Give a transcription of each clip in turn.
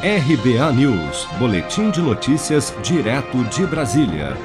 RBA News, Boletim de Notícias, direto de Brasília.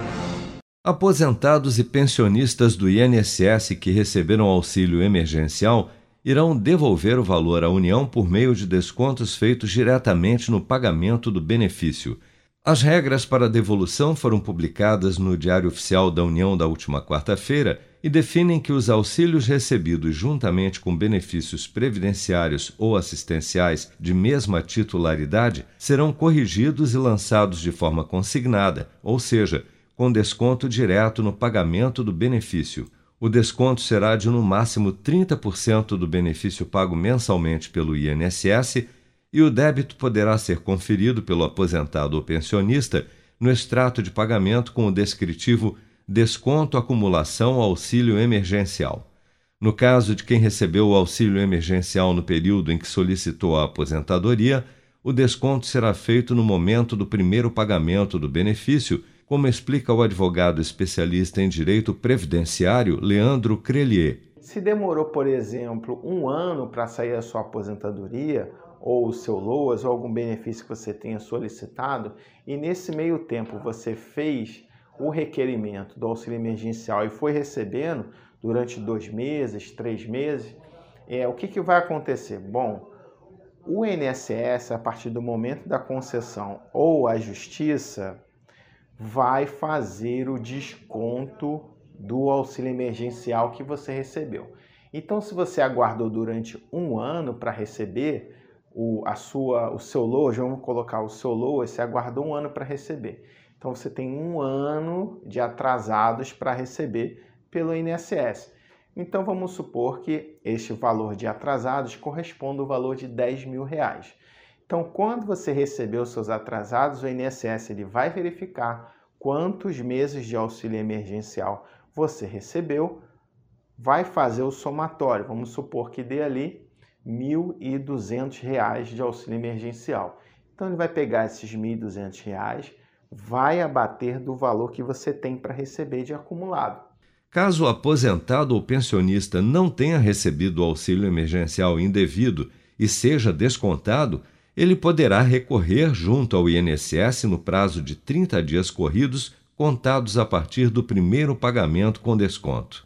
Aposentados e pensionistas do INSS que receberam auxílio emergencial irão devolver o valor à União por meio de descontos feitos diretamente no pagamento do benefício. As regras para a devolução foram publicadas no Diário Oficial da União da última quarta-feira e definem que os auxílios recebidos juntamente com benefícios previdenciários ou assistenciais de mesma titularidade serão corrigidos e lançados de forma consignada, ou seja, com desconto direto no pagamento do benefício. O desconto será de no máximo 30% do benefício pago mensalmente pelo INSS e o débito poderá ser conferido pelo aposentado ou pensionista no extrato de pagamento com o descritivo desconto acumulação auxílio emergencial. No caso de quem recebeu o auxílio emergencial no período em que solicitou a aposentadoria, o desconto será feito no momento do primeiro pagamento do benefício, como explica o advogado especialista em direito previdenciário Leandro Crelier. Se demorou, por exemplo, um ano para sair a sua aposentadoria, ou o seu LOAS ou algum benefício que você tenha solicitado e nesse meio tempo você fez o requerimento do auxílio emergencial e foi recebendo durante dois meses, três meses, é, o que, que vai acontecer? Bom, o INSS, a partir do momento da concessão ou a justiça, vai fazer o desconto do auxílio emergencial que você recebeu. Então, se você aguardou durante um ano para receber, o, a sua, o seu LOAS, vamos colocar o seu LOAS, você aguardou um ano para receber. Então você tem um ano de atrasados para receber pelo INSS. Então vamos supor que este valor de atrasados corresponda ao valor de 10 mil reais. Então, quando você recebeu seus atrasados, o INSS ele vai verificar quantos meses de auxílio emergencial você recebeu, vai fazer o somatório. Vamos supor que dê ali R$ 1.200 de auxílio emergencial. Então ele vai pegar esses R$ 1.200, vai abater do valor que você tem para receber de acumulado. Caso o aposentado ou pensionista não tenha recebido o auxílio emergencial indevido e seja descontado, ele poderá recorrer junto ao INSS no prazo de 30 dias corridos, contados a partir do primeiro pagamento com desconto.